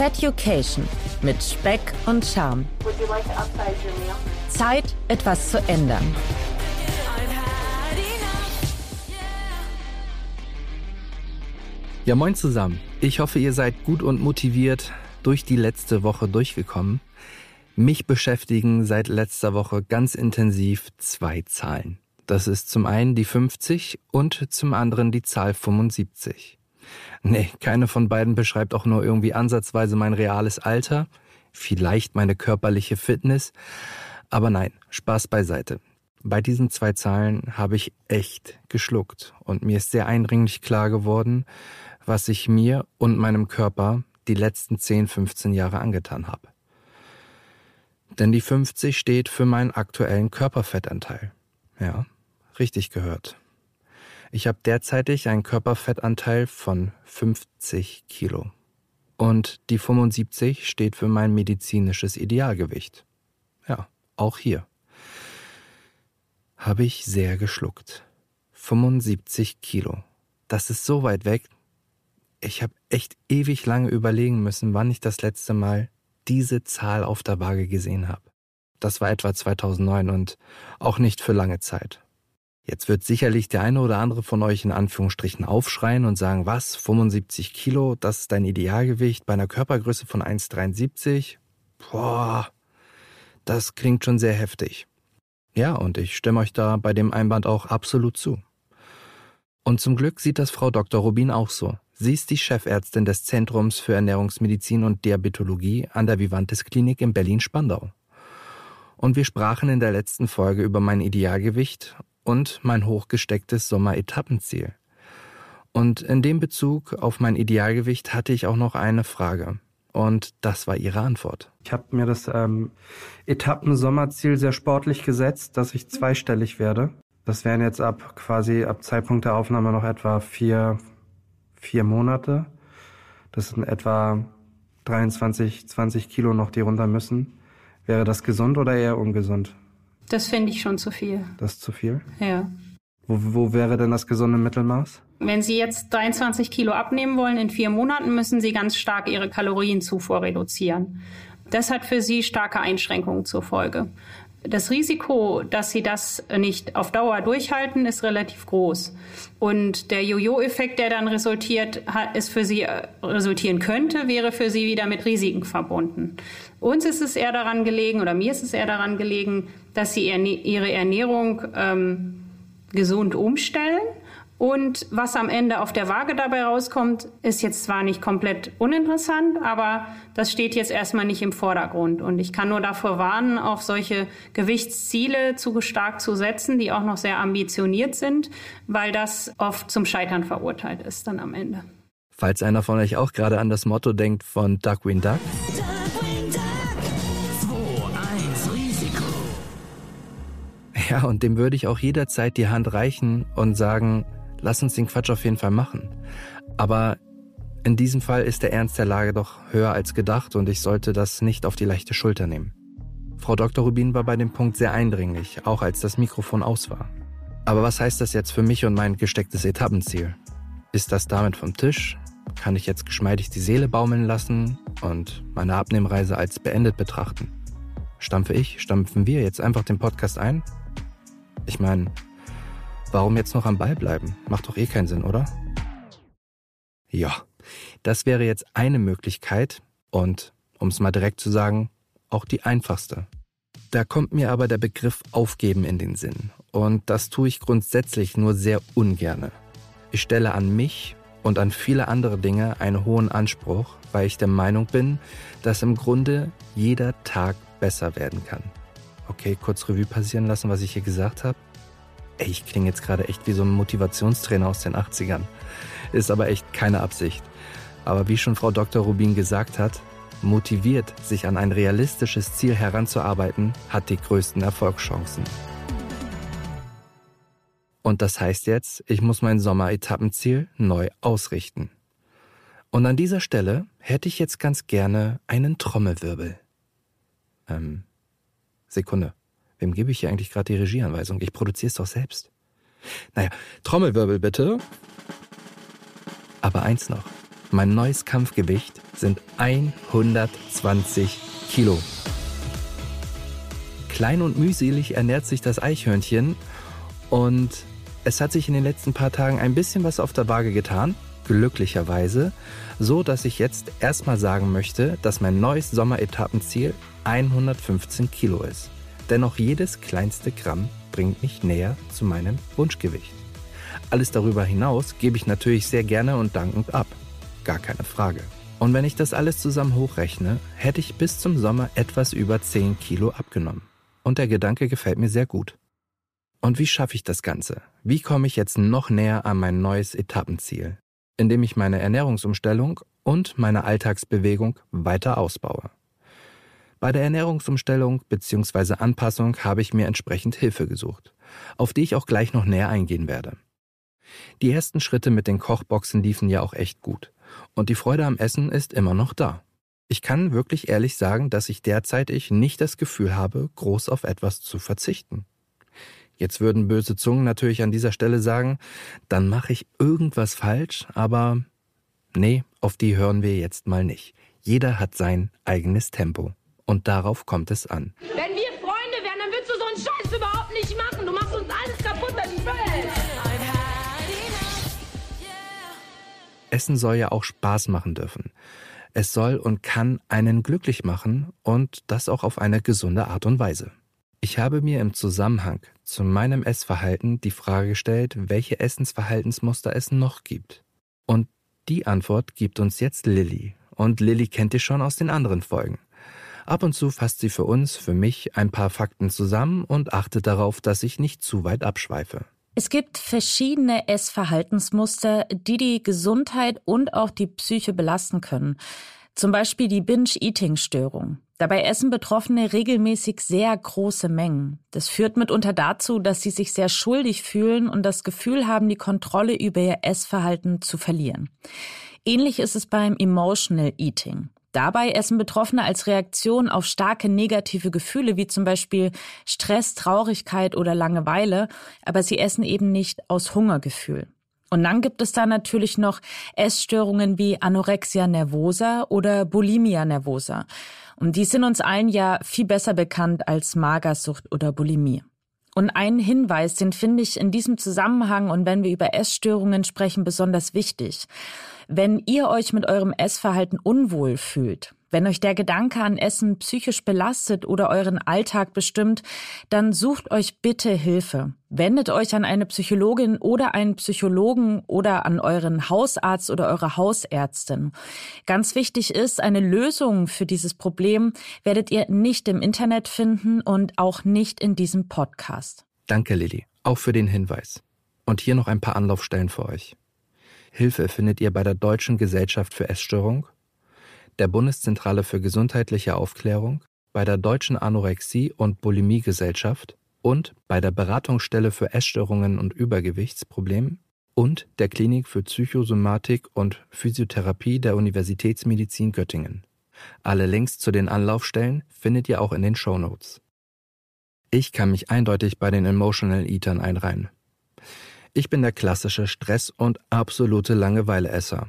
Feducation mit Speck und Charme. Zeit, etwas zu ändern. Ja, moin zusammen. Ich hoffe, ihr seid gut und motiviert durch die letzte Woche durchgekommen. Mich beschäftigen seit letzter Woche ganz intensiv zwei Zahlen. Das ist zum einen die 50 und zum anderen die Zahl 75. Nee, keine von beiden beschreibt auch nur irgendwie ansatzweise mein reales Alter, vielleicht meine körperliche Fitness, aber nein, Spaß beiseite. Bei diesen zwei Zahlen habe ich echt geschluckt und mir ist sehr eindringlich klar geworden, was ich mir und meinem Körper die letzten 10, 15 Jahre angetan habe. Denn die 50 steht für meinen aktuellen Körperfettanteil. Ja, richtig gehört. Ich habe derzeitig einen Körperfettanteil von 50 Kilo. Und die 75 steht für mein medizinisches Idealgewicht. Ja, auch hier. Habe ich sehr geschluckt. 75 Kilo. Das ist so weit weg. Ich habe echt ewig lange überlegen müssen, wann ich das letzte Mal diese Zahl auf der Waage gesehen habe. Das war etwa 2009 und auch nicht für lange Zeit. Jetzt wird sicherlich der eine oder andere von euch in Anführungsstrichen aufschreien und sagen, was, 75 Kilo, das ist dein Idealgewicht bei einer Körpergröße von 1,73? Boah, das klingt schon sehr heftig. Ja, und ich stimme euch da bei dem Einband auch absolut zu. Und zum Glück sieht das Frau Dr. Rubin auch so. Sie ist die Chefärztin des Zentrums für Ernährungsmedizin und Diabetologie an der Vivantes Klinik in Berlin-Spandau. Und wir sprachen in der letzten Folge über mein Idealgewicht und mein hochgestecktes Sommer-Etappenziel. Und in dem Bezug auf mein Idealgewicht hatte ich auch noch eine Frage. Und das war Ihre Antwort. Ich habe mir das ähm, Etappen-Sommerziel sehr sportlich gesetzt, dass ich zweistellig werde. Das wären jetzt ab quasi ab Zeitpunkt der Aufnahme noch etwa vier, vier Monate. Das sind etwa 23, 20 Kilo noch, die runter müssen. Wäre das gesund oder eher ungesund? Das finde ich schon zu viel. Das ist zu viel? Ja. Wo, wo wäre denn das gesunde Mittelmaß? Wenn Sie jetzt 23 Kilo abnehmen wollen in vier Monaten, müssen Sie ganz stark Ihre Kalorienzufuhr reduzieren. Das hat für Sie starke Einschränkungen zur Folge. Das Risiko, dass Sie das nicht auf Dauer durchhalten, ist relativ groß. Und der Jojo-Effekt, der dann resultiert, ist für Sie äh, resultieren könnte, wäre für Sie wieder mit Risiken verbunden. Uns ist es eher daran gelegen, oder mir ist es eher daran gelegen, dass Sie Ihre Ernährung ähm, gesund umstellen und was am Ende auf der Waage dabei rauskommt, ist jetzt zwar nicht komplett uninteressant, aber das steht jetzt erstmal nicht im Vordergrund. Und ich kann nur davor warnen, auf solche Gewichtsziele zu stark zu setzen, die auch noch sehr ambitioniert sind, weil das oft zum Scheitern verurteilt ist dann am Ende. Falls einer von euch auch gerade an das Motto denkt von Duckwin Duck. Ja, und dem würde ich auch jederzeit die Hand reichen und sagen, lass uns den Quatsch auf jeden Fall machen. Aber in diesem Fall ist der Ernst der Lage doch höher als gedacht und ich sollte das nicht auf die leichte Schulter nehmen. Frau Dr. Rubin war bei dem Punkt sehr eindringlich, auch als das Mikrofon aus war. Aber was heißt das jetzt für mich und mein gestecktes Etappenziel? Ist das damit vom Tisch? Kann ich jetzt geschmeidig die Seele baumeln lassen und meine Abnehmreise als beendet betrachten? Stampfe ich, stampfen wir jetzt einfach den Podcast ein? Ich meine, Warum jetzt noch am Ball bleiben? Macht doch eh keinen Sinn, oder? Ja, das wäre jetzt eine Möglichkeit und, um es mal direkt zu sagen, auch die einfachste. Da kommt mir aber der Begriff aufgeben in den Sinn. Und das tue ich grundsätzlich nur sehr ungerne. Ich stelle an mich und an viele andere Dinge einen hohen Anspruch, weil ich der Meinung bin, dass im Grunde jeder Tag besser werden kann. Okay, kurz Revue passieren lassen, was ich hier gesagt habe. Ey, ich klinge jetzt gerade echt wie so ein Motivationstrainer aus den 80ern. Ist aber echt keine Absicht. Aber wie schon Frau Dr. Rubin gesagt hat, motiviert, sich an ein realistisches Ziel heranzuarbeiten, hat die größten Erfolgschancen. Und das heißt jetzt, ich muss mein Sommeretappenziel neu ausrichten. Und an dieser Stelle hätte ich jetzt ganz gerne einen Trommelwirbel. Ähm, Sekunde. Wem gebe ich hier eigentlich gerade die Regieanweisung? Ich produziere es doch selbst. Naja, Trommelwirbel bitte. Aber eins noch. Mein neues Kampfgewicht sind 120 Kilo. Klein und mühselig ernährt sich das Eichhörnchen und es hat sich in den letzten paar Tagen ein bisschen was auf der Waage getan, glücklicherweise, so dass ich jetzt erstmal sagen möchte, dass mein neues Sommeretappenziel 115 Kilo ist. Dennoch jedes kleinste Gramm bringt mich näher zu meinem Wunschgewicht. Alles darüber hinaus gebe ich natürlich sehr gerne und dankend ab. Gar keine Frage. Und wenn ich das alles zusammen hochrechne, hätte ich bis zum Sommer etwas über 10 Kilo abgenommen. Und der Gedanke gefällt mir sehr gut. Und wie schaffe ich das Ganze? Wie komme ich jetzt noch näher an mein neues Etappenziel? Indem ich meine Ernährungsumstellung und meine Alltagsbewegung weiter ausbaue. Bei der Ernährungsumstellung bzw. Anpassung habe ich mir entsprechend Hilfe gesucht, auf die ich auch gleich noch näher eingehen werde. Die ersten Schritte mit den Kochboxen liefen ja auch echt gut. Und die Freude am Essen ist immer noch da. Ich kann wirklich ehrlich sagen, dass ich derzeit ich nicht das Gefühl habe, groß auf etwas zu verzichten. Jetzt würden böse Zungen natürlich an dieser Stelle sagen, dann mache ich irgendwas falsch, aber nee, auf die hören wir jetzt mal nicht. Jeder hat sein eigenes Tempo. Und darauf kommt es an. Wenn wir Freunde wären, dann würdest du so einen Scheiß überhaupt nicht machen. Du machst uns alles kaputt, wenn ich will. Essen soll ja auch Spaß machen dürfen. Es soll und kann einen glücklich machen und das auch auf eine gesunde Art und Weise. Ich habe mir im Zusammenhang zu meinem Essverhalten die Frage gestellt, welche Essensverhaltensmuster es noch gibt. Und die Antwort gibt uns jetzt Lilly. Und Lilly kennt ihr schon aus den anderen Folgen. Ab und zu fasst sie für uns, für mich, ein paar Fakten zusammen und achtet darauf, dass ich nicht zu weit abschweife. Es gibt verschiedene Essverhaltensmuster, die die Gesundheit und auch die Psyche belasten können. Zum Beispiel die Binge-Eating-Störung. Dabei essen Betroffene regelmäßig sehr große Mengen. Das führt mitunter dazu, dass sie sich sehr schuldig fühlen und das Gefühl haben, die Kontrolle über ihr Essverhalten zu verlieren. Ähnlich ist es beim Emotional Eating. Dabei essen Betroffene als Reaktion auf starke negative Gefühle wie zum Beispiel Stress, Traurigkeit oder Langeweile, aber sie essen eben nicht aus Hungergefühl. Und dann gibt es da natürlich noch Essstörungen wie Anorexia nervosa oder Bulimia nervosa. Und die sind uns allen ja viel besser bekannt als Magersucht oder Bulimie. Und einen Hinweis, den finde ich in diesem Zusammenhang und wenn wir über Essstörungen sprechen, besonders wichtig. Wenn ihr euch mit eurem Essverhalten unwohl fühlt, wenn euch der Gedanke an Essen psychisch belastet oder euren Alltag bestimmt, dann sucht euch bitte Hilfe. Wendet euch an eine Psychologin oder einen Psychologen oder an euren Hausarzt oder eure Hausärztin. Ganz wichtig ist, eine Lösung für dieses Problem werdet ihr nicht im Internet finden und auch nicht in diesem Podcast. Danke, Lilly, auch für den Hinweis. Und hier noch ein paar Anlaufstellen für euch. Hilfe findet ihr bei der Deutschen Gesellschaft für Essstörung, der Bundeszentrale für gesundheitliche Aufklärung, bei der Deutschen Anorexie- und Bulimie-Gesellschaft und bei der Beratungsstelle für Essstörungen und Übergewichtsprobleme und der Klinik für Psychosomatik und Physiotherapie der Universitätsmedizin Göttingen. Alle Links zu den Anlaufstellen findet ihr auch in den Show Notes. Ich kann mich eindeutig bei den Emotional Eatern einreihen. Ich bin der klassische Stress- und absolute Langeweileesser.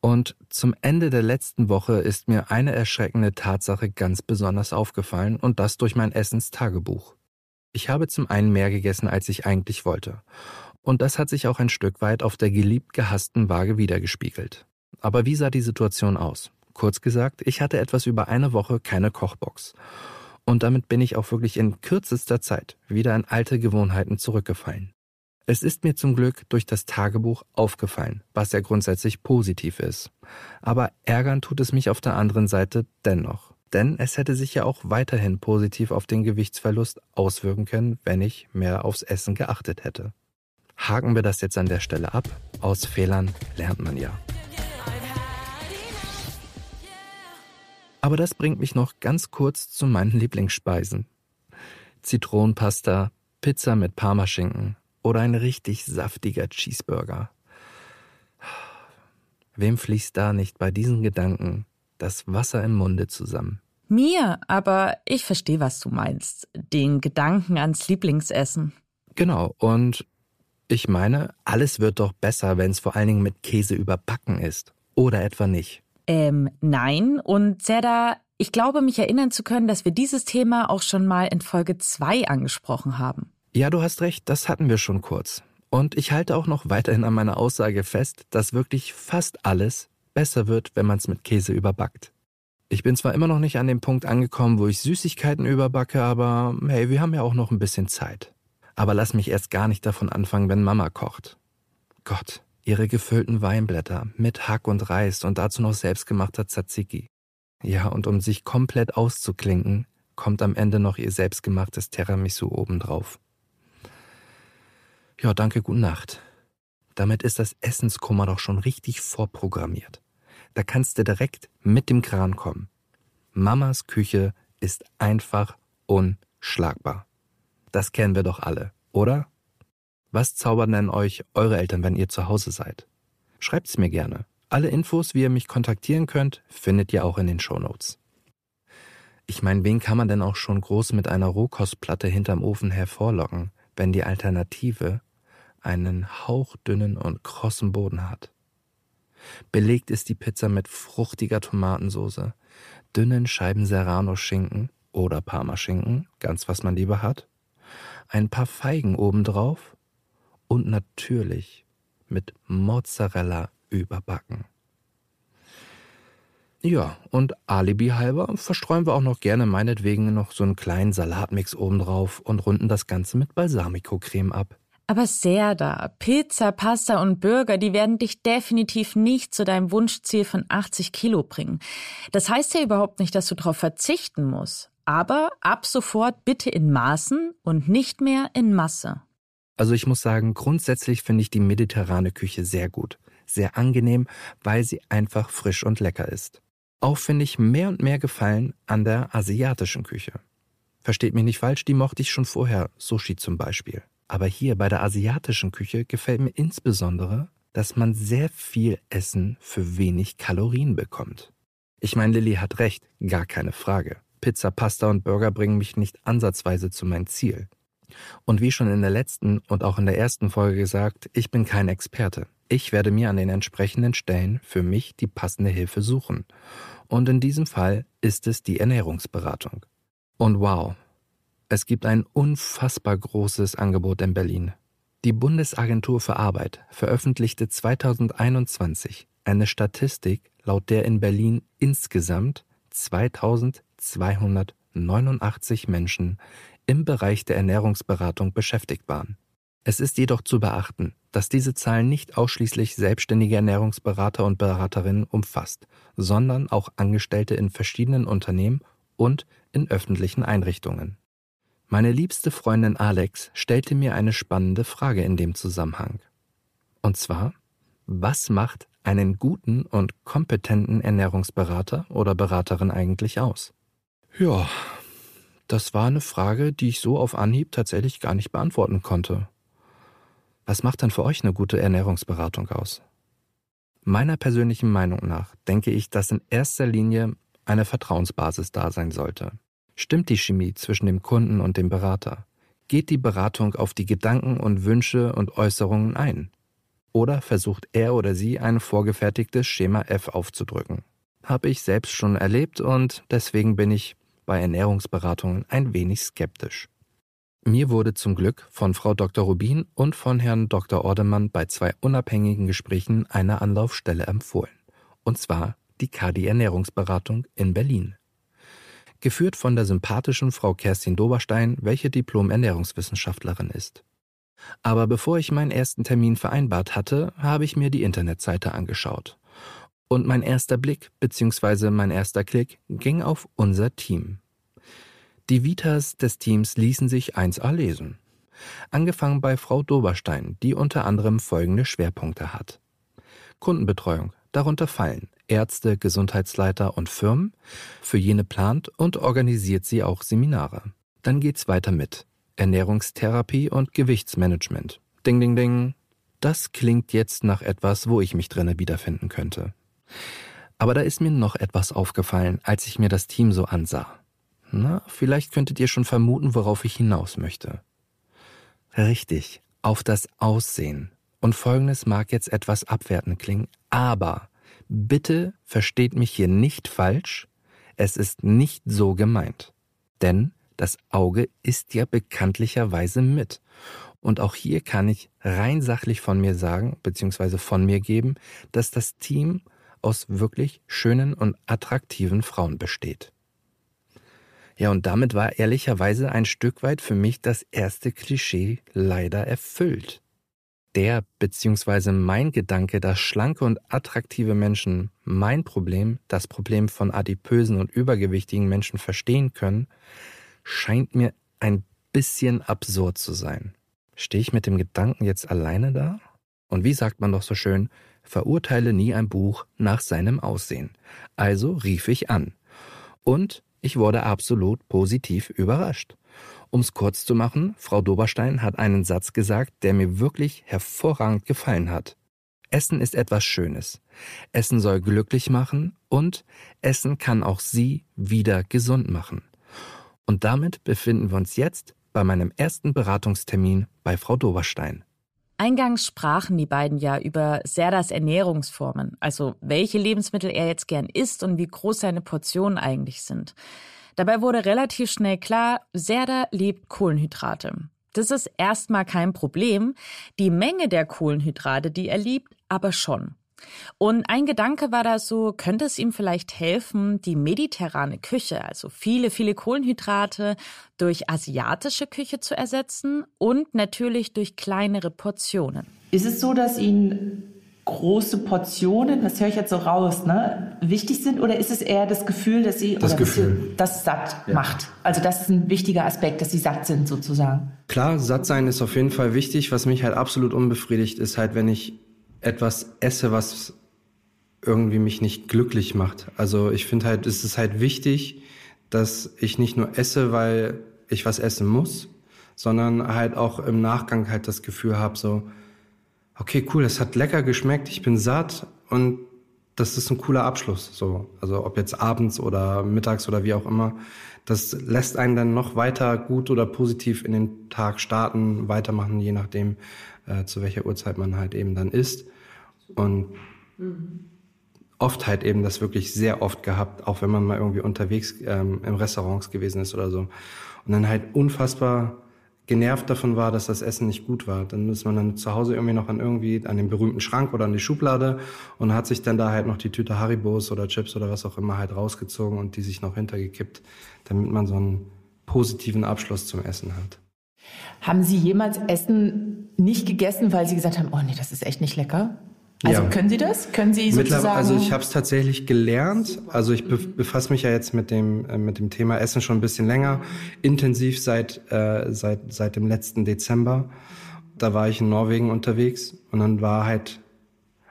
Und zum Ende der letzten Woche ist mir eine erschreckende Tatsache ganz besonders aufgefallen und das durch mein Essenstagebuch. Ich habe zum einen mehr gegessen, als ich eigentlich wollte. Und das hat sich auch ein Stück weit auf der geliebt gehassten Waage wiedergespiegelt. Aber wie sah die Situation aus? Kurz gesagt, ich hatte etwas über eine Woche keine Kochbox. Und damit bin ich auch wirklich in kürzester Zeit wieder in alte Gewohnheiten zurückgefallen. Es ist mir zum Glück durch das Tagebuch aufgefallen, was ja grundsätzlich positiv ist. Aber ärgern tut es mich auf der anderen Seite dennoch. Denn es hätte sich ja auch weiterhin positiv auf den Gewichtsverlust auswirken können, wenn ich mehr aufs Essen geachtet hätte. Haken wir das jetzt an der Stelle ab. Aus Fehlern lernt man ja. Aber das bringt mich noch ganz kurz zu meinen Lieblingsspeisen. Zitronenpasta, Pizza mit Parmaschinken, oder ein richtig saftiger Cheeseburger. Wem fließt da nicht bei diesen Gedanken das Wasser im Munde zusammen? Mir, aber ich verstehe, was du meinst. Den Gedanken ans Lieblingsessen. Genau, und ich meine, alles wird doch besser, wenn es vor allen Dingen mit Käse überbacken ist. Oder etwa nicht? Ähm, nein. Und Zerda, ich glaube, mich erinnern zu können, dass wir dieses Thema auch schon mal in Folge 2 angesprochen haben. Ja, du hast recht, das hatten wir schon kurz. Und ich halte auch noch weiterhin an meiner Aussage fest, dass wirklich fast alles besser wird, wenn man es mit Käse überbackt. Ich bin zwar immer noch nicht an dem Punkt angekommen, wo ich Süßigkeiten überbacke, aber hey, wir haben ja auch noch ein bisschen Zeit. Aber lass mich erst gar nicht davon anfangen, wenn Mama kocht. Gott, ihre gefüllten Weinblätter mit Hack und Reis und dazu noch selbstgemachter Tzatziki. Ja, und um sich komplett auszuklinken, kommt am Ende noch ihr selbstgemachtes Tiramisu obendrauf. Ja, danke, gute Nacht. Damit ist das Essenskummer doch schon richtig vorprogrammiert. Da kannst du direkt mit dem Kran kommen. Mamas Küche ist einfach unschlagbar. Das kennen wir doch alle, oder? Was zaubern denn euch eure Eltern, wenn ihr zu Hause seid? Schreibt's mir gerne. Alle Infos, wie ihr mich kontaktieren könnt, findet ihr auch in den Shownotes. Ich meine, wen kann man denn auch schon groß mit einer Rohkostplatte hinterm Ofen hervorlocken, wenn die Alternative einen hauchdünnen und krossen Boden hat. Belegt ist die Pizza mit fruchtiger Tomatensoße, dünnen Scheiben Serrano-Schinken oder Parmaschinken, ganz was man lieber hat, ein paar Feigen obendrauf und natürlich mit Mozzarella überbacken. Ja, und Alibi halber verstreuen wir auch noch gerne meinetwegen noch so einen kleinen Salatmix obendrauf und runden das Ganze mit Balsamico-Creme ab. Aber Serda, Pizza, Pasta und Burger, die werden dich definitiv nicht zu deinem Wunschziel von 80 Kilo bringen. Das heißt ja überhaupt nicht, dass du darauf verzichten musst. Aber ab sofort bitte in Maßen und nicht mehr in Masse. Also ich muss sagen, grundsätzlich finde ich die mediterrane Küche sehr gut. Sehr angenehm, weil sie einfach frisch und lecker ist. Auch finde ich mehr und mehr Gefallen an der asiatischen Küche. Versteht mich nicht falsch, die mochte ich schon vorher, Sushi zum Beispiel. Aber hier bei der asiatischen Küche gefällt mir insbesondere, dass man sehr viel Essen für wenig Kalorien bekommt. Ich meine, Lilly hat recht, gar keine Frage. Pizza, Pasta und Burger bringen mich nicht ansatzweise zu meinem Ziel. Und wie schon in der letzten und auch in der ersten Folge gesagt, ich bin kein Experte. Ich werde mir an den entsprechenden Stellen für mich die passende Hilfe suchen. Und in diesem Fall ist es die Ernährungsberatung. Und wow, es gibt ein unfassbar großes Angebot in Berlin. Die Bundesagentur für Arbeit veröffentlichte 2021 eine Statistik, laut der in Berlin insgesamt 2289 Menschen im Bereich der Ernährungsberatung beschäftigt waren. Es ist jedoch zu beachten, dass diese Zahl nicht ausschließlich selbstständige Ernährungsberater und Beraterinnen umfasst, sondern auch Angestellte in verschiedenen Unternehmen und in öffentlichen Einrichtungen. Meine liebste Freundin Alex stellte mir eine spannende Frage in dem Zusammenhang. Und zwar, was macht einen guten und kompetenten Ernährungsberater oder Beraterin eigentlich aus? Ja, das war eine Frage, die ich so auf Anhieb tatsächlich gar nicht beantworten konnte. Was macht dann für euch eine gute Ernährungsberatung aus? Meiner persönlichen Meinung nach denke ich, dass in erster Linie eine Vertrauensbasis da sein sollte. Stimmt die Chemie zwischen dem Kunden und dem Berater? Geht die Beratung auf die Gedanken und Wünsche und Äußerungen ein? Oder versucht er oder sie ein vorgefertigtes Schema F aufzudrücken? Habe ich selbst schon erlebt und deswegen bin ich bei Ernährungsberatungen ein wenig skeptisch. Mir wurde zum Glück von Frau Dr. Rubin und von Herrn Dr. Ordemann bei zwei unabhängigen Gesprächen eine Anlaufstelle empfohlen. Und zwar die KD Ernährungsberatung in Berlin geführt von der sympathischen Frau Kerstin Doberstein, welche Diplom-Ernährungswissenschaftlerin ist. Aber bevor ich meinen ersten Termin vereinbart hatte, habe ich mir die Internetseite angeschaut. Und mein erster Blick bzw. mein erster Klick ging auf unser Team. Die Vitas des Teams ließen sich 1a lesen. Angefangen bei Frau Doberstein, die unter anderem folgende Schwerpunkte hat. Kundenbetreuung, darunter fallen Ärzte, Gesundheitsleiter und Firmen. Für jene plant und organisiert sie auch Seminare. Dann geht's weiter mit Ernährungstherapie und Gewichtsmanagement. Ding, ding, ding. Das klingt jetzt nach etwas, wo ich mich drinne wiederfinden könnte. Aber da ist mir noch etwas aufgefallen, als ich mir das Team so ansah. Na, vielleicht könntet ihr schon vermuten, worauf ich hinaus möchte. Richtig, auf das Aussehen. Und folgendes mag jetzt etwas abwertend klingen, aber Bitte versteht mich hier nicht falsch. Es ist nicht so gemeint. Denn das Auge ist ja bekanntlicherweise mit. Und auch hier kann ich rein sachlich von mir sagen, beziehungsweise von mir geben, dass das Team aus wirklich schönen und attraktiven Frauen besteht. Ja, und damit war ehrlicherweise ein Stück weit für mich das erste Klischee leider erfüllt. Der beziehungsweise mein Gedanke, dass schlanke und attraktive Menschen mein Problem, das Problem von adipösen und übergewichtigen Menschen verstehen können, scheint mir ein bisschen absurd zu sein. Stehe ich mit dem Gedanken jetzt alleine da? Und wie sagt man doch so schön, verurteile nie ein Buch nach seinem Aussehen. Also rief ich an. Und ich wurde absolut positiv überrascht. Um's kurz zu machen, Frau Doberstein hat einen Satz gesagt, der mir wirklich hervorragend gefallen hat. Essen ist etwas Schönes. Essen soll glücklich machen und Essen kann auch Sie wieder gesund machen. Und damit befinden wir uns jetzt bei meinem ersten Beratungstermin bei Frau Doberstein. Eingangs sprachen die beiden ja über Serdas Ernährungsformen, also welche Lebensmittel er jetzt gern isst und wie groß seine Portionen eigentlich sind. Dabei wurde relativ schnell klar, Serda liebt Kohlenhydrate. Das ist erstmal kein Problem. Die Menge der Kohlenhydrate, die er liebt, aber schon. Und ein Gedanke war da so, könnte es ihm vielleicht helfen, die mediterrane Küche, also viele, viele Kohlenhydrate, durch asiatische Küche zu ersetzen und natürlich durch kleinere Portionen. Ist es so, dass Ihnen große Portionen, das höre ich jetzt so raus, ne, wichtig sind? Oder ist es eher das Gefühl, dass Sie das, Gefühl. das satt ja. macht? Also das ist ein wichtiger Aspekt, dass Sie satt sind sozusagen. Klar, satt sein ist auf jeden Fall wichtig. Was mich halt absolut unbefriedigt, ist halt, wenn ich etwas esse, was irgendwie mich nicht glücklich macht. Also ich finde halt, es ist halt wichtig, dass ich nicht nur esse, weil ich was essen muss, sondern halt auch im Nachgang halt das Gefühl habe, so, okay, cool, es hat lecker geschmeckt, ich bin satt und das ist ein cooler Abschluss. So, also ob jetzt abends oder mittags oder wie auch immer, das lässt einen dann noch weiter gut oder positiv in den Tag starten, weitermachen, je nachdem, äh, zu welcher Uhrzeit man halt eben dann isst. Und mhm. oft halt eben das wirklich sehr oft gehabt, auch wenn man mal irgendwie unterwegs ähm, im Restaurants gewesen ist oder so. Und dann halt unfassbar genervt davon war, dass das Essen nicht gut war. Dann ist man dann zu Hause irgendwie noch an irgendwie an den berühmten Schrank oder an die Schublade und hat sich dann da halt noch die Tüte Haribos oder Chips oder was auch immer halt rausgezogen und die sich noch hintergekippt, damit man so einen positiven Abschluss zum Essen hat. Haben Sie jemals Essen nicht gegessen, weil Sie gesagt haben, oh nee, das ist echt nicht lecker? Also ja. können Sie das? Können Sie sozusagen? Also ich habe es tatsächlich gelernt. Also ich befasse mich ja jetzt mit dem äh, mit dem Thema Essen schon ein bisschen länger, intensiv seit äh, seit seit dem letzten Dezember. Da war ich in Norwegen unterwegs und dann war halt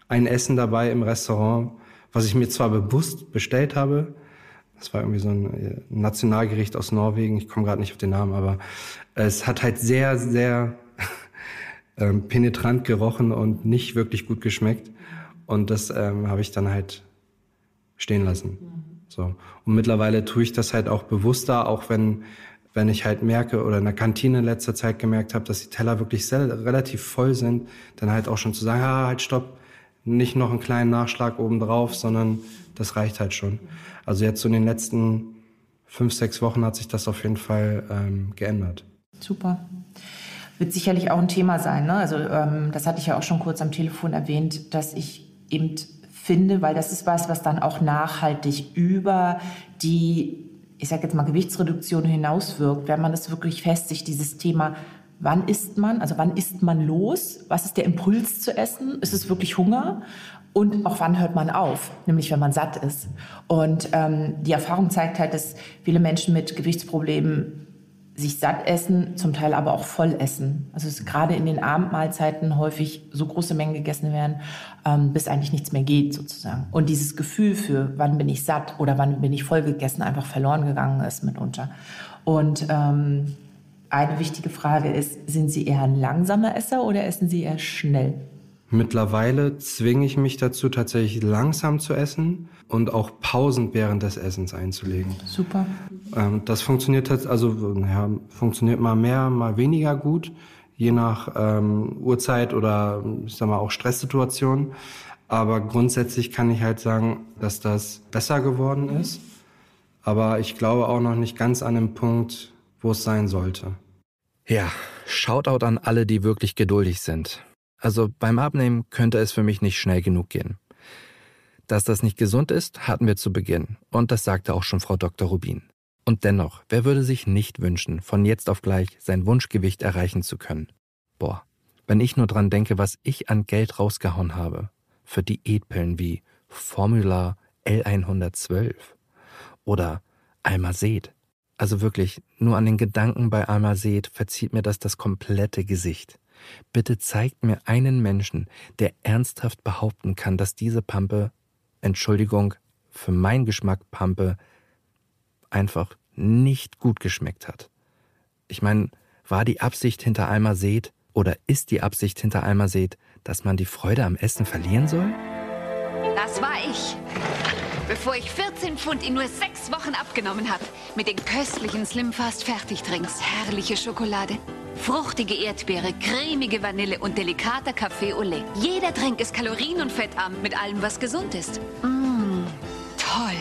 ein Essen dabei im Restaurant, was ich mir zwar bewusst bestellt habe. Das war irgendwie so ein äh, Nationalgericht aus Norwegen. Ich komme gerade nicht auf den Namen, aber es hat halt sehr sehr ähm, penetrant gerochen und nicht wirklich gut geschmeckt. Und das ähm, habe ich dann halt stehen lassen. So. Und mittlerweile tue ich das halt auch bewusster, auch wenn, wenn ich halt merke oder in der Kantine in letzter Zeit gemerkt habe, dass die Teller wirklich sehr, relativ voll sind, dann halt auch schon zu sagen, ah, halt stopp, nicht noch einen kleinen Nachschlag obendrauf, sondern das reicht halt schon. Also jetzt so in den letzten fünf, sechs Wochen hat sich das auf jeden Fall ähm, geändert. Super wird sicherlich auch ein Thema sein. Ne? Also ähm, das hatte ich ja auch schon kurz am Telefon erwähnt, dass ich eben finde, weil das ist was, was dann auch nachhaltig über die, ich sage jetzt mal, Gewichtsreduktion hinauswirkt, wenn man das wirklich festigt, dieses Thema, wann isst man, also wann isst man los, was ist der Impuls zu essen, ist es wirklich Hunger und auch wann hört man auf, nämlich wenn man satt ist. Und ähm, die Erfahrung zeigt halt, dass viele Menschen mit Gewichtsproblemen sich satt essen, zum Teil aber auch voll essen. Also es gerade in den Abendmahlzeiten häufig so große Mengen gegessen werden, ähm, bis eigentlich nichts mehr geht sozusagen. Und dieses Gefühl für, wann bin ich satt oder wann bin ich voll gegessen, einfach verloren gegangen ist mitunter. Und ähm, eine wichtige Frage ist, sind Sie eher ein langsamer Esser oder essen Sie eher schnell? Mittlerweile zwinge ich mich dazu, tatsächlich langsam zu essen und auch Pausen während des Essens einzulegen. Super. Ähm, das funktioniert also ja, funktioniert mal mehr, mal weniger gut, je nach ähm, Uhrzeit oder ich sag mal auch Stresssituation. Aber grundsätzlich kann ich halt sagen, dass das besser geworden ist. Aber ich glaube auch noch nicht ganz an dem Punkt, wo es sein sollte. Ja, Shoutout an alle, die wirklich geduldig sind. Also beim Abnehmen könnte es für mich nicht schnell genug gehen. Dass das nicht gesund ist, hatten wir zu Beginn. Und das sagte auch schon Frau Dr. Rubin. Und dennoch, wer würde sich nicht wünschen, von jetzt auf gleich sein Wunschgewicht erreichen zu können? Boah, wenn ich nur dran denke, was ich an Geld rausgehauen habe. Für Diätpillen wie Formula L112 oder Almazet. Also wirklich, nur an den Gedanken bei Almazet verzieht mir das das komplette Gesicht. Bitte zeigt mir einen Menschen, der ernsthaft behaupten kann, dass diese Pampe, Entschuldigung, für meinen Geschmack Pampe, einfach nicht gut geschmeckt hat. Ich meine, war die Absicht hinter Almazet oder ist die Absicht hinter Almazet, dass man die Freude am Essen verlieren soll? Das war ich. Bevor ich 14 Pfund in nur sechs Wochen abgenommen habe. Mit den köstlichen Slimfast Fertigdrinks, herrliche Schokolade, fruchtige Erdbeere, cremige Vanille und delikater Café au lait. Jeder Drink ist kalorien- und fettarm mit allem, was gesund ist. Mmh, toll.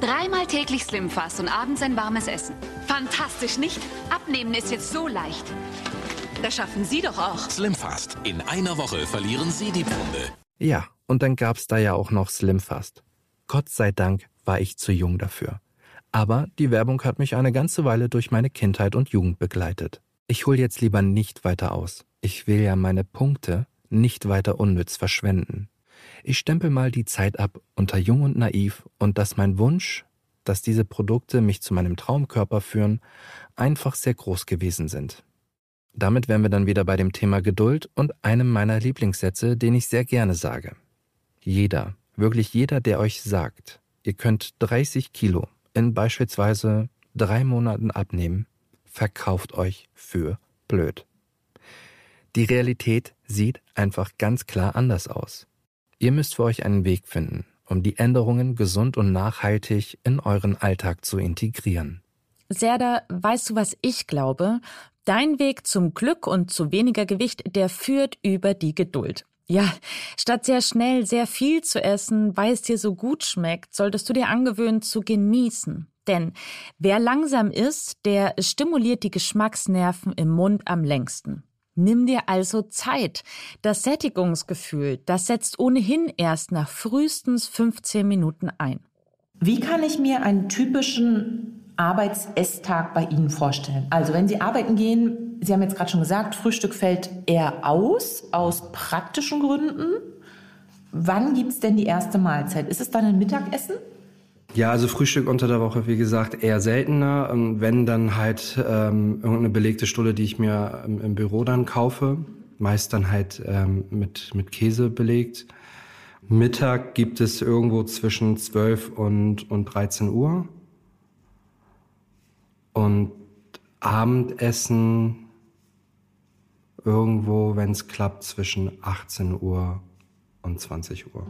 Dreimal täglich Slimfast und abends ein warmes Essen. Fantastisch, nicht? Abnehmen ist jetzt so leicht. Das schaffen Sie doch auch. Slimfast. In einer Woche verlieren Sie die Pfunde. Ja, und dann gab's da ja auch noch Slimfast. Gott sei Dank war ich zu jung dafür. Aber die Werbung hat mich eine ganze Weile durch meine Kindheit und Jugend begleitet. Ich hol jetzt lieber nicht weiter aus. Ich will ja meine Punkte nicht weiter unnütz verschwenden. Ich stempel mal die Zeit ab unter jung und naiv und dass mein Wunsch, dass diese Produkte mich zu meinem Traumkörper führen, einfach sehr groß gewesen sind. Damit wären wir dann wieder bei dem Thema Geduld und einem meiner Lieblingssätze, den ich sehr gerne sage. Jeder, wirklich jeder, der euch sagt, ihr könnt 30 Kilo in beispielsweise drei Monaten abnehmen, verkauft euch für blöd. Die Realität sieht einfach ganz klar anders aus. Ihr müsst für euch einen Weg finden, um die Änderungen gesund und nachhaltig in euren Alltag zu integrieren. Serda, weißt du, was ich glaube? Dein Weg zum Glück und zu weniger Gewicht, der führt über die Geduld. Ja, statt sehr schnell sehr viel zu essen, weil es dir so gut schmeckt, solltest du dir angewöhnen zu genießen. Denn wer langsam isst, der stimuliert die Geschmacksnerven im Mund am längsten. Nimm dir also Zeit. Das Sättigungsgefühl, das setzt ohnehin erst nach frühestens 15 Minuten ein. Wie kann ich mir einen typischen Arbeitsesstag bei Ihnen vorstellen? Also wenn Sie arbeiten gehen, Sie haben jetzt gerade schon gesagt, Frühstück fällt eher aus, aus praktischen Gründen. Wann gibt es denn die erste Mahlzeit? Ist es dann ein Mittagessen? Ja, also Frühstück unter der Woche, wie gesagt, eher seltener. Und wenn dann halt ähm, irgendeine belegte Stulle, die ich mir im, im Büro dann kaufe, meist dann halt ähm, mit, mit Käse belegt. Mittag gibt es irgendwo zwischen 12 und, und 13 Uhr. Und Abendessen irgendwo, wenn es klappt, zwischen 18 Uhr und 20 Uhr.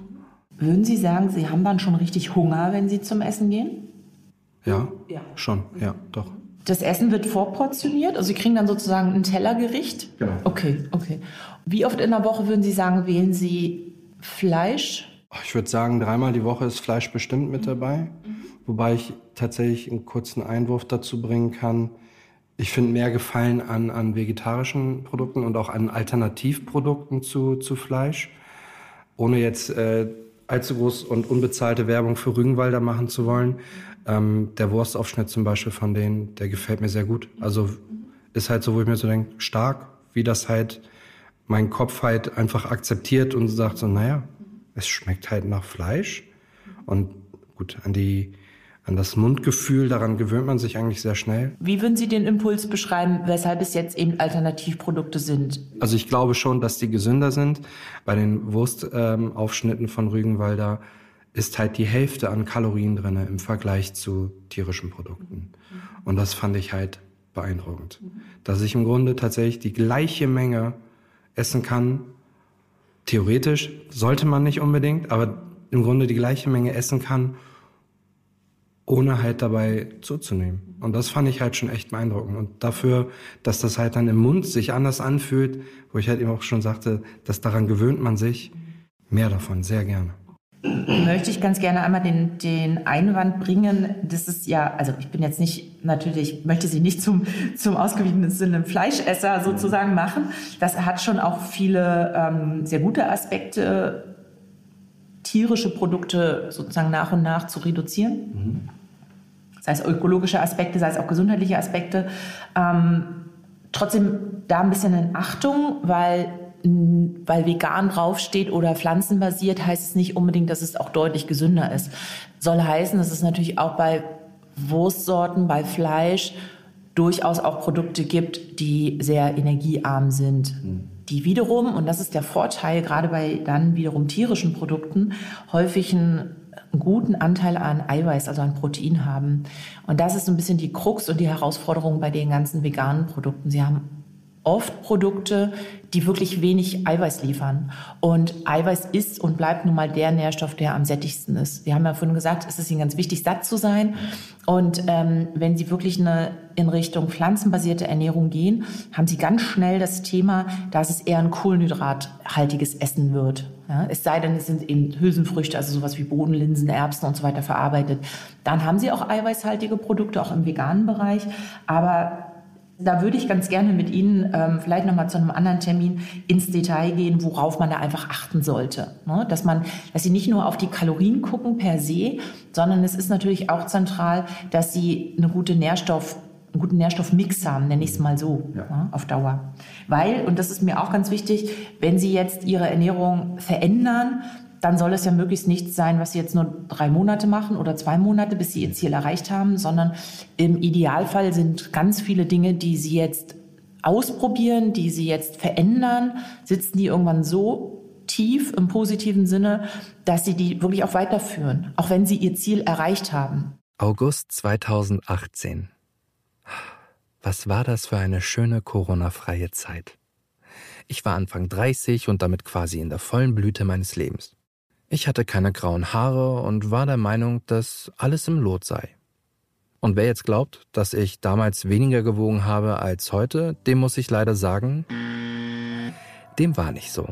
Würden Sie sagen, Sie haben dann schon richtig Hunger, wenn Sie zum Essen gehen? Ja, Ja. schon, ja, doch. Das Essen wird vorportioniert, also Sie kriegen dann sozusagen ein Tellergericht? Genau. Okay, okay. Wie oft in der Woche würden Sie sagen, wählen Sie Fleisch? Ich würde sagen, dreimal die Woche ist Fleisch bestimmt mit dabei. Wobei ich tatsächlich einen kurzen Einwurf dazu bringen kann. Ich finde mehr Gefallen an, an vegetarischen Produkten und auch an Alternativprodukten zu, zu Fleisch. Ohne jetzt äh, allzu groß und unbezahlte Werbung für Rügenwalder machen zu wollen. Ähm, der Wurstaufschnitt zum Beispiel von denen, der gefällt mir sehr gut. Also ist halt so, wo ich mir so denke, stark, wie das halt mein Kopf halt einfach akzeptiert und sagt so, naja, es schmeckt halt nach Fleisch. Und gut, an die, an das Mundgefühl, daran gewöhnt man sich eigentlich sehr schnell. Wie würden Sie den Impuls beschreiben, weshalb es jetzt eben Alternativprodukte sind? Also ich glaube schon, dass die gesünder sind. Bei den Wurstaufschnitten ähm, von Rügenwalder ist halt die Hälfte an Kalorien drinne im Vergleich zu tierischen Produkten. Und das fand ich halt beeindruckend. Dass ich im Grunde tatsächlich die gleiche Menge essen kann. Theoretisch sollte man nicht unbedingt, aber im Grunde die gleiche Menge essen kann, ohne halt dabei zuzunehmen. Und das fand ich halt schon echt beeindruckend. Und dafür, dass das halt dann im Mund sich anders anfühlt, wo ich halt eben auch schon sagte, dass daran gewöhnt man sich, Mehr davon, sehr gerne. Möchte ich ganz gerne einmal den, den Einwand bringen, das ist ja, also ich bin jetzt nicht, natürlich möchte sie nicht zum, zum ausgewiesenen Sinne Fleischesser sozusagen machen. Das hat schon auch viele ähm, sehr gute Aspekte, tierische Produkte sozusagen nach und nach zu reduzieren. Mhm. Sei es ökologische Aspekte, sei es auch gesundheitliche Aspekte. Ähm, trotzdem da ein bisschen in Achtung, weil weil vegan draufsteht oder pflanzenbasiert, heißt es nicht unbedingt, dass es auch deutlich gesünder ist. Soll heißen, dass es natürlich auch bei Wurstsorten, bei Fleisch durchaus auch Produkte gibt, die sehr energiearm sind. Die wiederum, und das ist der Vorteil, gerade bei dann wiederum tierischen Produkten, häufig einen guten Anteil an Eiweiß, also an Protein haben. Und das ist so ein bisschen die Krux und die Herausforderung bei den ganzen veganen Produkten. Sie haben oft Produkte, die wirklich wenig Eiweiß liefern. Und Eiweiß ist und bleibt nun mal der Nährstoff, der am sättigsten ist. Wir haben ja vorhin gesagt, es ist Ihnen ganz wichtig, satt zu sein. Und ähm, wenn Sie wirklich eine in Richtung pflanzenbasierte Ernährung gehen, haben Sie ganz schnell das Thema, dass es eher ein kohlenhydrathaltiges Essen wird. Ja, es sei denn, es sind eben Hülsenfrüchte, also sowas wie Bohnen, Linsen, Erbsen und so weiter verarbeitet. Dann haben Sie auch eiweißhaltige Produkte, auch im veganen Bereich. Aber da würde ich ganz gerne mit Ihnen ähm, vielleicht nochmal zu einem anderen Termin ins Detail gehen, worauf man da einfach achten sollte. Ne? Dass man, dass Sie nicht nur auf die Kalorien gucken per se, sondern es ist natürlich auch zentral, dass Sie eine gute Nährstoff einen guten Nährstoffmix haben, nenne ich es mal so, ja. ne, auf Dauer. Weil, und das ist mir auch ganz wichtig, wenn Sie jetzt Ihre Ernährung verändern, dann soll es ja möglichst nichts sein, was sie jetzt nur drei Monate machen oder zwei Monate, bis sie ihr Ziel erreicht haben, sondern im Idealfall sind ganz viele Dinge, die sie jetzt ausprobieren, die sie jetzt verändern, sitzen die irgendwann so tief im positiven Sinne, dass sie die wirklich auch weiterführen, auch wenn sie ihr Ziel erreicht haben. August 2018. Was war das für eine schöne Corona-freie Zeit? Ich war Anfang 30 und damit quasi in der vollen Blüte meines Lebens. Ich hatte keine grauen Haare und war der Meinung, dass alles im Lot sei. Und wer jetzt glaubt, dass ich damals weniger gewogen habe als heute, dem muss ich leider sagen, dem war nicht so.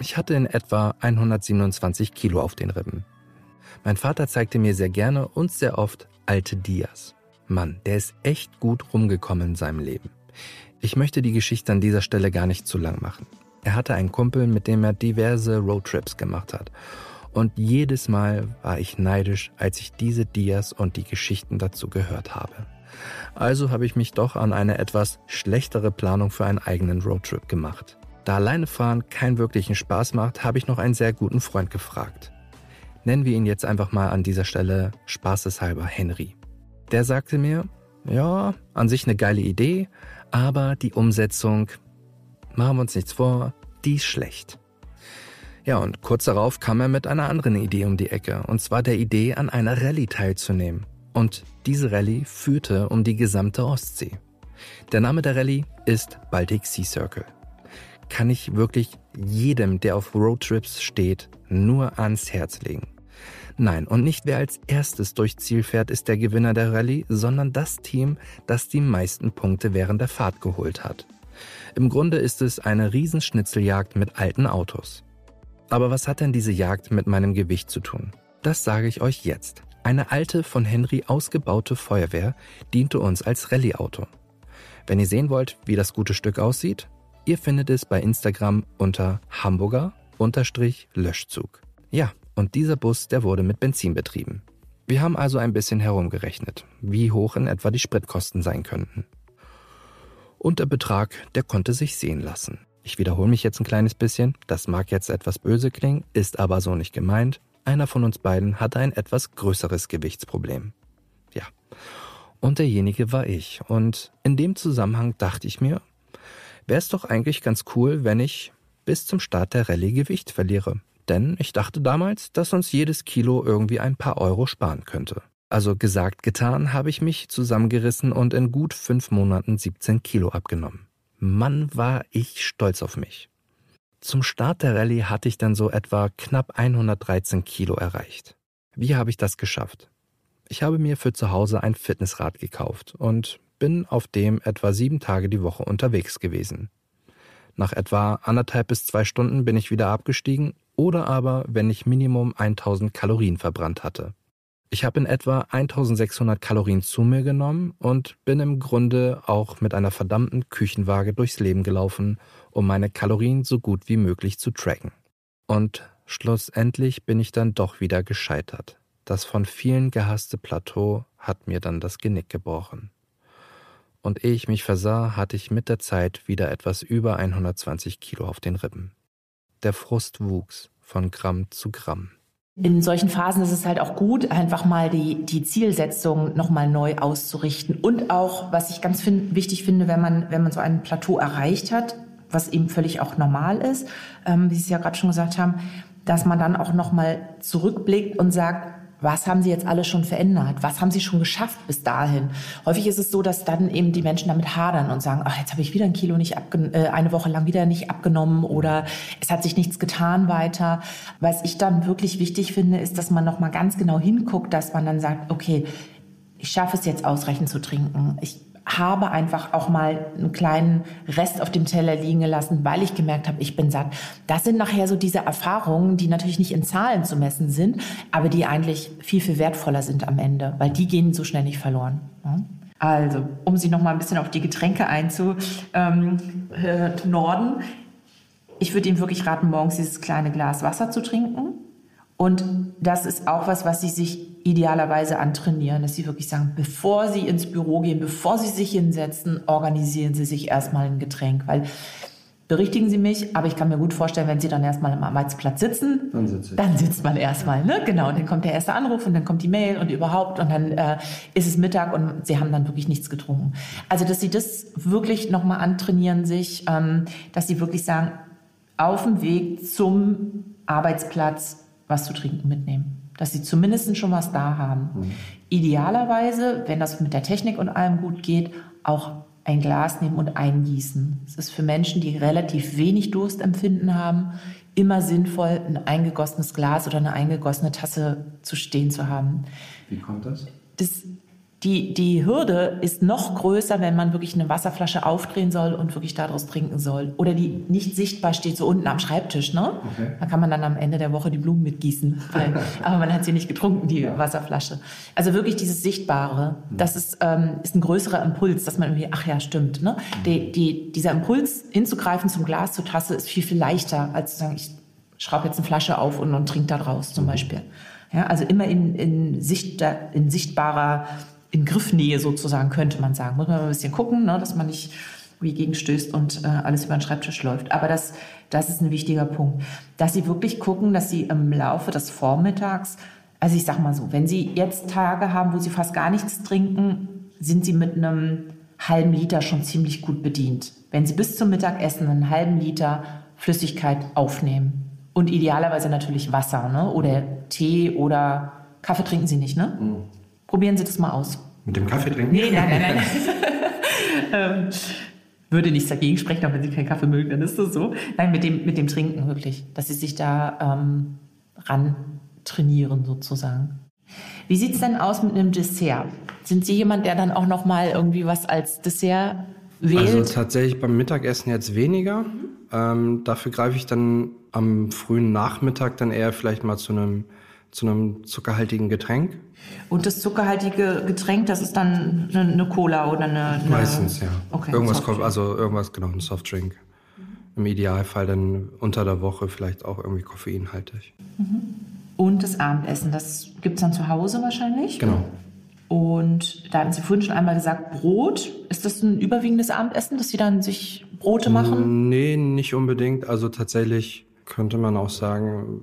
Ich hatte in etwa 127 Kilo auf den Rippen. Mein Vater zeigte mir sehr gerne und sehr oft alte Dias. Mann, der ist echt gut rumgekommen in seinem Leben. Ich möchte die Geschichte an dieser Stelle gar nicht zu lang machen. Er hatte einen Kumpel, mit dem er diverse Roadtrips gemacht hat. Und jedes Mal war ich neidisch, als ich diese Dias und die Geschichten dazu gehört habe. Also habe ich mich doch an eine etwas schlechtere Planung für einen eigenen Roadtrip gemacht. Da alleine fahren keinen wirklichen Spaß macht, habe ich noch einen sehr guten Freund gefragt. Nennen wir ihn jetzt einfach mal an dieser Stelle spaßeshalber Henry. Der sagte mir, ja, an sich eine geile Idee, aber die Umsetzung, machen wir uns nichts vor, die ist schlecht. Ja, und kurz darauf kam er mit einer anderen Idee um die Ecke, und zwar der Idee, an einer Rallye teilzunehmen. Und diese Rallye führte um die gesamte Ostsee. Der Name der Rallye ist Baltic Sea Circle. Kann ich wirklich jedem, der auf Roadtrips steht, nur ans Herz legen. Nein, und nicht wer als erstes durch Ziel fährt, ist der Gewinner der Rallye, sondern das Team, das die meisten Punkte während der Fahrt geholt hat. Im Grunde ist es eine Riesenschnitzeljagd mit alten Autos. Aber was hat denn diese Jagd mit meinem Gewicht zu tun? Das sage ich euch jetzt. Eine alte, von Henry ausgebaute Feuerwehr diente uns als Rallye-Auto. Wenn ihr sehen wollt, wie das gute Stück aussieht, ihr findet es bei Instagram unter Hamburger-Löschzug. Ja, und dieser Bus, der wurde mit Benzin betrieben. Wir haben also ein bisschen herumgerechnet, wie hoch in etwa die Spritkosten sein könnten. Und der Betrag, der konnte sich sehen lassen. Ich wiederhole mich jetzt ein kleines bisschen, das mag jetzt etwas böse klingen, ist aber so nicht gemeint. Einer von uns beiden hatte ein etwas größeres Gewichtsproblem. Ja. Und derjenige war ich. Und in dem Zusammenhang dachte ich mir, wäre es doch eigentlich ganz cool, wenn ich bis zum Start der Rallye Gewicht verliere. Denn ich dachte damals, dass uns jedes Kilo irgendwie ein paar Euro sparen könnte. Also gesagt, getan, habe ich mich zusammengerissen und in gut fünf Monaten 17 Kilo abgenommen. Mann, war ich stolz auf mich. Zum Start der Rallye hatte ich dann so etwa knapp 113 Kilo erreicht. Wie habe ich das geschafft? Ich habe mir für zu Hause ein Fitnessrad gekauft und bin auf dem etwa sieben Tage die Woche unterwegs gewesen. Nach etwa anderthalb bis zwei Stunden bin ich wieder abgestiegen oder aber, wenn ich Minimum 1000 Kalorien verbrannt hatte. Ich habe in etwa 1600 Kalorien zu mir genommen und bin im Grunde auch mit einer verdammten Küchenwaage durchs Leben gelaufen, um meine Kalorien so gut wie möglich zu tracken. Und schlussendlich bin ich dann doch wieder gescheitert. Das von vielen gehasste Plateau hat mir dann das Genick gebrochen. Und ehe ich mich versah, hatte ich mit der Zeit wieder etwas über 120 Kilo auf den Rippen. Der Frust wuchs von Gramm zu Gramm. In solchen Phasen ist es halt auch gut, einfach mal die, die Zielsetzung nochmal neu auszurichten. Und auch, was ich ganz find, wichtig finde, wenn man, wenn man so ein Plateau erreicht hat, was eben völlig auch normal ist, ähm, wie Sie es ja gerade schon gesagt haben, dass man dann auch nochmal zurückblickt und sagt, was haben sie jetzt alle schon verändert? Was haben sie schon geschafft bis dahin? Häufig ist es so, dass dann eben die Menschen damit hadern und sagen, ach, jetzt habe ich wieder ein Kilo nicht abgenommen, äh, eine Woche lang wieder nicht abgenommen oder es hat sich nichts getan weiter. Was ich dann wirklich wichtig finde, ist, dass man nochmal ganz genau hinguckt, dass man dann sagt, okay, ich schaffe es jetzt ausreichend zu trinken. Ich habe einfach auch mal einen kleinen Rest auf dem Teller liegen gelassen, weil ich gemerkt habe, ich bin satt. Das sind nachher so diese Erfahrungen, die natürlich nicht in Zahlen zu messen sind, aber die eigentlich viel, viel wertvoller sind am Ende, weil die gehen so schnell nicht verloren. Also, um Sie noch mal ein bisschen auf die Getränke einzunorden. Ähm, ich würde Ihnen wirklich raten, morgens dieses kleine Glas Wasser zu trinken. Und das ist auch was, was Sie sich idealerweise antrainieren, dass sie wirklich sagen, bevor sie ins Büro gehen, bevor sie sich hinsetzen, organisieren sie sich erstmal ein Getränk, weil berichtigen Sie mich, aber ich kann mir gut vorstellen, wenn Sie dann erstmal am Arbeitsplatz sitzen, dann, sitze dann sitzt man erstmal, ne? Genau, und dann kommt der erste Anruf und dann kommt die Mail und überhaupt und dann äh, ist es Mittag und Sie haben dann wirklich nichts getrunken. Also, dass Sie das wirklich nochmal antrainieren sich, ähm, dass Sie wirklich sagen, auf dem Weg zum Arbeitsplatz was zu trinken mitnehmen dass sie zumindest schon was da haben. Mhm. Idealerweise, wenn das mit der Technik und allem gut geht, auch ein Glas nehmen und eingießen. Es ist für Menschen, die relativ wenig Durstempfinden haben, immer sinnvoll, ein eingegossenes Glas oder eine eingegossene Tasse zu stehen zu haben. Wie kommt das? Das die, die Hürde ist noch größer, wenn man wirklich eine Wasserflasche aufdrehen soll und wirklich daraus trinken soll. Oder die nicht sichtbar steht, so unten am Schreibtisch. Ne? Okay. Da kann man dann am Ende der Woche die Blumen mitgießen. Weil, aber man hat sie nicht getrunken, die ja. Wasserflasche. Also wirklich dieses Sichtbare, mhm. das ist, ähm, ist ein größerer Impuls, dass man irgendwie, ach ja, stimmt. Ne? Mhm. Die, die, dieser Impuls hinzugreifen zum Glas, zur Tasse, ist viel, viel leichter, als zu sagen, ich schraube jetzt eine Flasche auf und, und trinke da draus zum mhm. Beispiel. Ja, also immer in, in, Sicht, in sichtbarer in Griffnähe sozusagen, könnte man sagen. Muss man mal ein bisschen gucken, ne, dass man nicht wie gegenstößt und äh, alles über den Schreibtisch läuft. Aber das, das ist ein wichtiger Punkt. Dass Sie wirklich gucken, dass Sie im Laufe des Vormittags, also ich sag mal so, wenn Sie jetzt Tage haben, wo Sie fast gar nichts trinken, sind Sie mit einem halben Liter schon ziemlich gut bedient. Wenn Sie bis zum Mittagessen einen halben Liter Flüssigkeit aufnehmen und idealerweise natürlich Wasser ne? oder Tee oder Kaffee trinken Sie nicht, ne? Mhm. Probieren Sie das mal aus. Mit dem Kaffee trinken? Nee, nein, nein, nein. ähm, würde nichts dagegen sprechen, aber wenn Sie keinen Kaffee mögen, dann ist das so. Nein, mit dem, mit dem Trinken wirklich, dass Sie sich da ähm, ran trainieren sozusagen. Wie sieht es denn aus mit einem Dessert? Sind Sie jemand, der dann auch noch mal irgendwie was als Dessert wählt? Also tatsächlich beim Mittagessen jetzt weniger. Ähm, dafür greife ich dann am frühen Nachmittag dann eher vielleicht mal zu einem zu einem zuckerhaltigen Getränk. Und das zuckerhaltige Getränk, das ist dann eine, eine Cola oder eine, eine, Meistens, ja. Okay, irgendwas kommt, also irgendwas, genau, ein Softdrink. Mhm. Im Idealfall dann unter der Woche vielleicht auch irgendwie koffeinhaltig. Mhm. Und das Abendessen, das gibt es dann zu Hause wahrscheinlich? Genau. Und da hatten Sie vorhin schon einmal gesagt, Brot. Ist das ein überwiegendes Abendessen, dass Sie dann sich Brote machen? Nee, nicht unbedingt. Also tatsächlich könnte man auch sagen,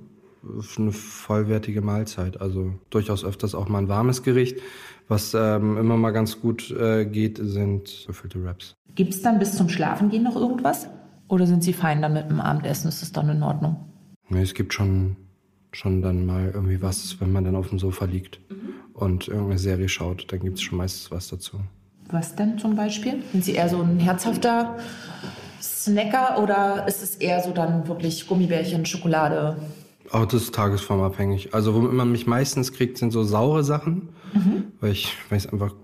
eine vollwertige Mahlzeit. Also durchaus öfters auch mal ein warmes Gericht. Was ähm, immer mal ganz gut äh, geht, sind gefüllte Wraps. Gibt es dann bis zum Schlafengehen noch irgendwas? Oder sind Sie fein dann mit dem Abendessen? Ist das dann in Ordnung? Nee, es gibt schon, schon dann mal irgendwie was, wenn man dann auf dem Sofa liegt mhm. und irgendeine Serie schaut, dann gibt es schon meistens was dazu. Was denn zum Beispiel? Sind Sie eher so ein herzhafter Snacker oder ist es eher so dann wirklich Gummibärchen, Schokolade? Auch das ist tagesformabhängig. Also womit man mich meistens kriegt, sind so saure Sachen, mhm. weil ich es einfach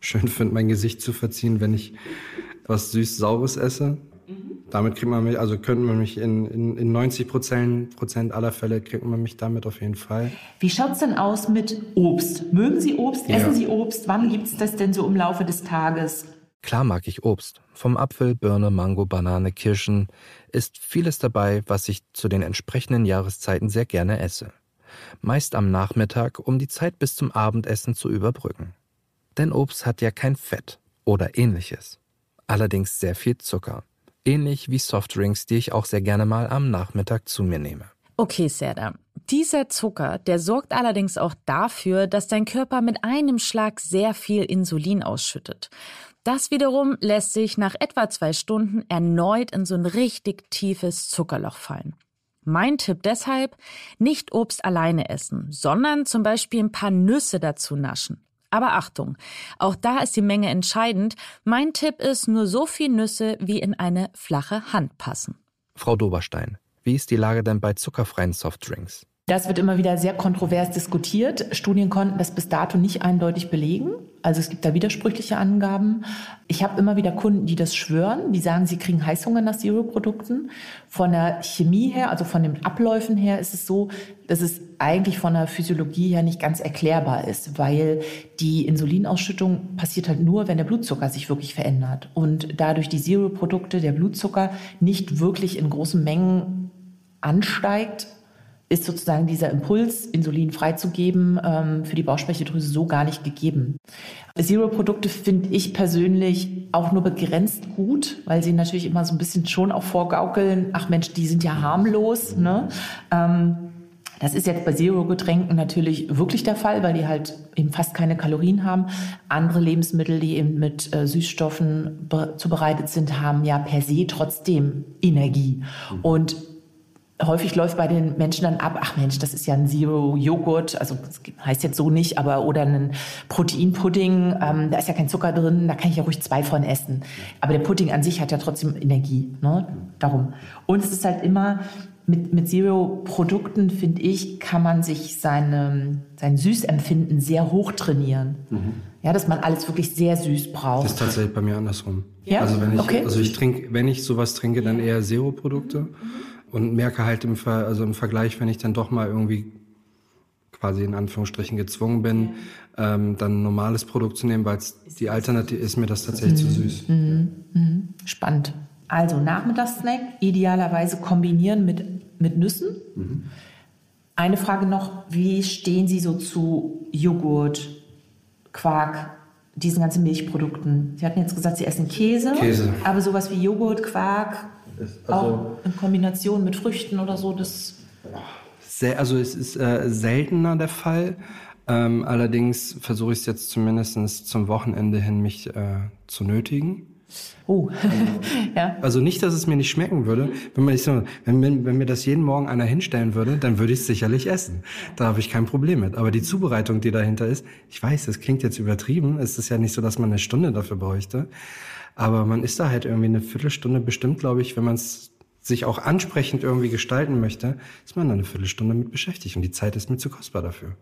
schön finde, mein Gesicht zu verziehen, wenn ich was süß-saures esse. Mhm. damit kriegt man mich, also könnte man mich in, in, in 90 Prozent, Prozent aller Fälle kriegt man mich damit auf jeden Fall. Wie schaut's denn aus mit Obst? Mögen Sie Obst? Ja. Essen Sie Obst? Wann gibt's das denn so im Laufe des Tages? Klar mag ich Obst. Vom Apfel, Birne, Mango, Banane, Kirschen ist vieles dabei, was ich zu den entsprechenden Jahreszeiten sehr gerne esse. Meist am Nachmittag, um die Zeit bis zum Abendessen zu überbrücken. Denn Obst hat ja kein Fett oder ähnliches. Allerdings sehr viel Zucker. Ähnlich wie Softdrinks, die ich auch sehr gerne mal am Nachmittag zu mir nehme. Okay, Serda. Dieser Zucker, der sorgt allerdings auch dafür, dass dein Körper mit einem Schlag sehr viel Insulin ausschüttet. Das wiederum lässt sich nach etwa zwei Stunden erneut in so ein richtig tiefes Zuckerloch fallen. Mein Tipp deshalb, nicht Obst alleine essen, sondern zum Beispiel ein paar Nüsse dazu naschen. Aber Achtung, auch da ist die Menge entscheidend. Mein Tipp ist nur so viel Nüsse, wie in eine flache Hand passen. Frau Doberstein, wie ist die Lage denn bei zuckerfreien Softdrinks? Das wird immer wieder sehr kontrovers diskutiert. Studien konnten das bis dato nicht eindeutig belegen. Also es gibt da widersprüchliche Angaben. Ich habe immer wieder Kunden, die das schwören, die sagen, sie kriegen Heißhunger nach Zero-Produkten. Von der Chemie her, also von den Abläufen her, ist es so, dass es eigentlich von der Physiologie her nicht ganz erklärbar ist, weil die Insulinausschüttung passiert halt nur, wenn der Blutzucker sich wirklich verändert. Und dadurch die Zero-Produkte, der Blutzucker nicht wirklich in großen Mengen ansteigt, ist sozusagen dieser Impuls, Insulin freizugeben, ähm, für die Bauchspeicheldrüse so gar nicht gegeben. Zero-Produkte finde ich persönlich auch nur begrenzt gut, weil sie natürlich immer so ein bisschen schon auch vorgaukeln, ach Mensch, die sind ja harmlos. Ne? Ähm, das ist jetzt bei Zero-Getränken natürlich wirklich der Fall, weil die halt eben fast keine Kalorien haben. Andere Lebensmittel, die eben mit äh, Süßstoffen zubereitet sind, haben ja per se trotzdem Energie. Und häufig läuft bei den Menschen dann ab, ach Mensch, das ist ja ein Zero-Joghurt, also das heißt jetzt so nicht, aber oder ein Proteinpudding, ähm, da ist ja kein Zucker drin, da kann ich ja ruhig zwei von essen. Aber der Pudding an sich hat ja trotzdem Energie, ne? darum. Und es ist halt immer, mit, mit Zero-Produkten, finde ich, kann man sich seine, sein Süßempfinden sehr hoch trainieren. Mhm. Ja, dass man alles wirklich sehr süß braucht. Das ist tatsächlich bei mir andersrum. Ja? Also wenn ich, Okay. also ich trinke, wenn ich sowas trinke, dann eher Zero-Produkte und merke halt im, Ver, also im Vergleich, wenn ich dann doch mal irgendwie quasi in Anführungsstrichen gezwungen bin, ähm, dann ein normales Produkt zu nehmen, weil die Alternative ist mir das tatsächlich zu süß. Spannend. Also Nachmittagssnack idealerweise kombinieren mit, mit Nüssen. Eine Frage noch, wie stehen Sie so zu Joghurt, Quark, diesen ganzen Milchprodukten? Sie hatten jetzt gesagt, Sie essen Käse, Käse. aber sowas wie Joghurt, Quark, also- auch in Kombination mit Früchten oder so, das Sehr, also es ist äh, seltener der Fall. Ähm, allerdings versuche ich es jetzt zumindest zum Wochenende hin, mich äh, zu nötigen. Oh, ja. Also nicht, dass es mir nicht schmecken würde. Wenn, man, ich wenn, wenn mir das jeden Morgen einer hinstellen würde, dann würde ich es sicherlich essen. Da habe ich kein Problem mit. Aber die Zubereitung, die dahinter ist, ich weiß, das klingt jetzt übertrieben. Es ist ja nicht so, dass man eine Stunde dafür bräuchte. Aber man ist da halt irgendwie eine Viertelstunde bestimmt, glaube ich, wenn man es sich auch ansprechend irgendwie gestalten möchte, ist man da eine Viertelstunde mit beschäftigt. Und die Zeit ist mir zu kostbar dafür.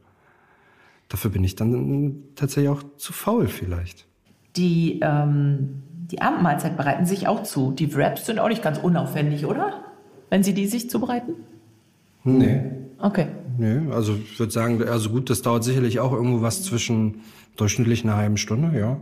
Dafür bin ich dann tatsächlich auch zu faul vielleicht. Die, ähm, die Abendmahlzeit bereiten sich auch zu. Die Wraps sind auch nicht ganz unaufwendig, oder? Wenn Sie die sich zubereiten? Nee. Okay. Nee, also ich würde sagen, also gut, das dauert sicherlich auch irgendwo was zwischen durchschnittlich einer halben Stunde, ja.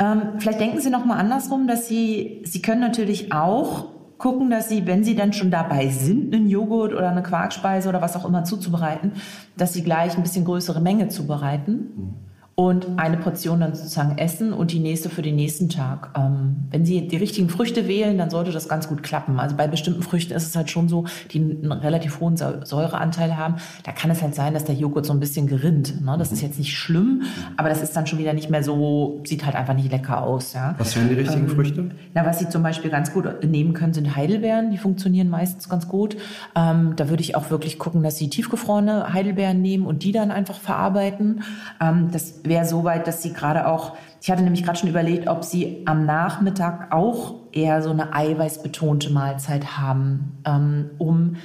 Ähm, vielleicht denken Sie noch mal andersrum, dass Sie, Sie können natürlich auch gucken, dass Sie, wenn Sie dann schon dabei sind, einen Joghurt oder eine Quarkspeise oder was auch immer zuzubereiten, dass Sie gleich ein bisschen größere Menge zubereiten und eine Portion dann sozusagen essen und die nächste für den nächsten Tag. Ähm, wenn Sie die richtigen Früchte wählen, dann sollte das ganz gut klappen. Also bei bestimmten Früchten ist es halt schon so, die einen relativ hohen Säu- Säureanteil haben. Da kann es halt sein, dass der Joghurt so ein bisschen gerinnt. Ne? Das ist jetzt nicht schlimm, aber das ist dann schon wieder nicht mehr so, sieht halt einfach nicht lecker aus. Ja? Was wären die richtigen Ähm, Früchte? Na, was Sie zum Beispiel ganz gut nehmen können, sind Heidelbeeren. Die funktionieren meistens ganz gut. Ähm, da würde ich auch wirklich gucken, dass Sie tiefgefrorene Heidelbeeren nehmen und die dann einfach verarbeiten. Ähm, das wäre so weit, dass Sie gerade auch, ich hatte nämlich gerade schon überlegt, ob Sie am Nachmittag auch eher so eine eiweißbetonte Mahlzeit haben, ähm, um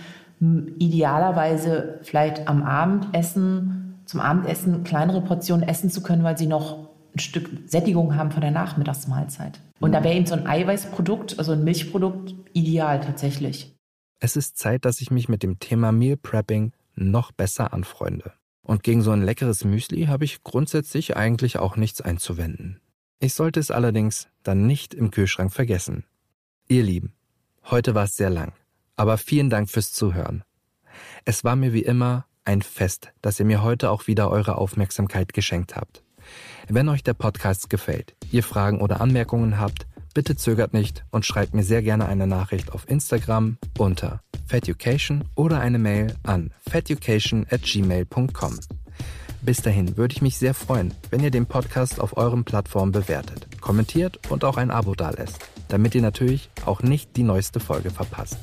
idealerweise vielleicht am Abendessen, zum Abendessen kleinere Portionen essen zu können, weil Sie noch ein Stück Sättigung haben von der Nachmittagsmahlzeit. Und da wäre eben so ein Eiweißprodukt, also ein Milchprodukt, ideal tatsächlich. Es ist Zeit, dass ich mich mit dem Thema Meal Prepping noch besser anfreunde. Und gegen so ein leckeres Müsli habe ich grundsätzlich eigentlich auch nichts einzuwenden. Ich sollte es allerdings dann nicht im Kühlschrank vergessen. Ihr Lieben, heute war es sehr lang, aber vielen Dank fürs Zuhören. Es war mir wie immer ein Fest, dass ihr mir heute auch wieder eure Aufmerksamkeit geschenkt habt. Wenn euch der Podcast gefällt, ihr Fragen oder Anmerkungen habt, bitte zögert nicht und schreibt mir sehr gerne eine Nachricht auf Instagram unter feducation oder eine Mail an feducation at gmail.com. Bis dahin würde ich mich sehr freuen, wenn ihr den Podcast auf euren Plattformen bewertet, kommentiert und auch ein Abo dalässt, damit ihr natürlich auch nicht die neueste Folge verpasst.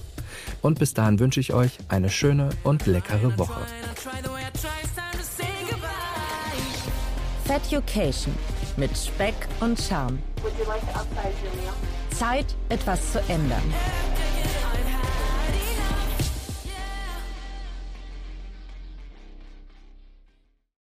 Und bis dahin wünsche ich euch eine schöne und leckere Woche. Feducation mit Speck und Charme. Zeit, etwas zu ändern.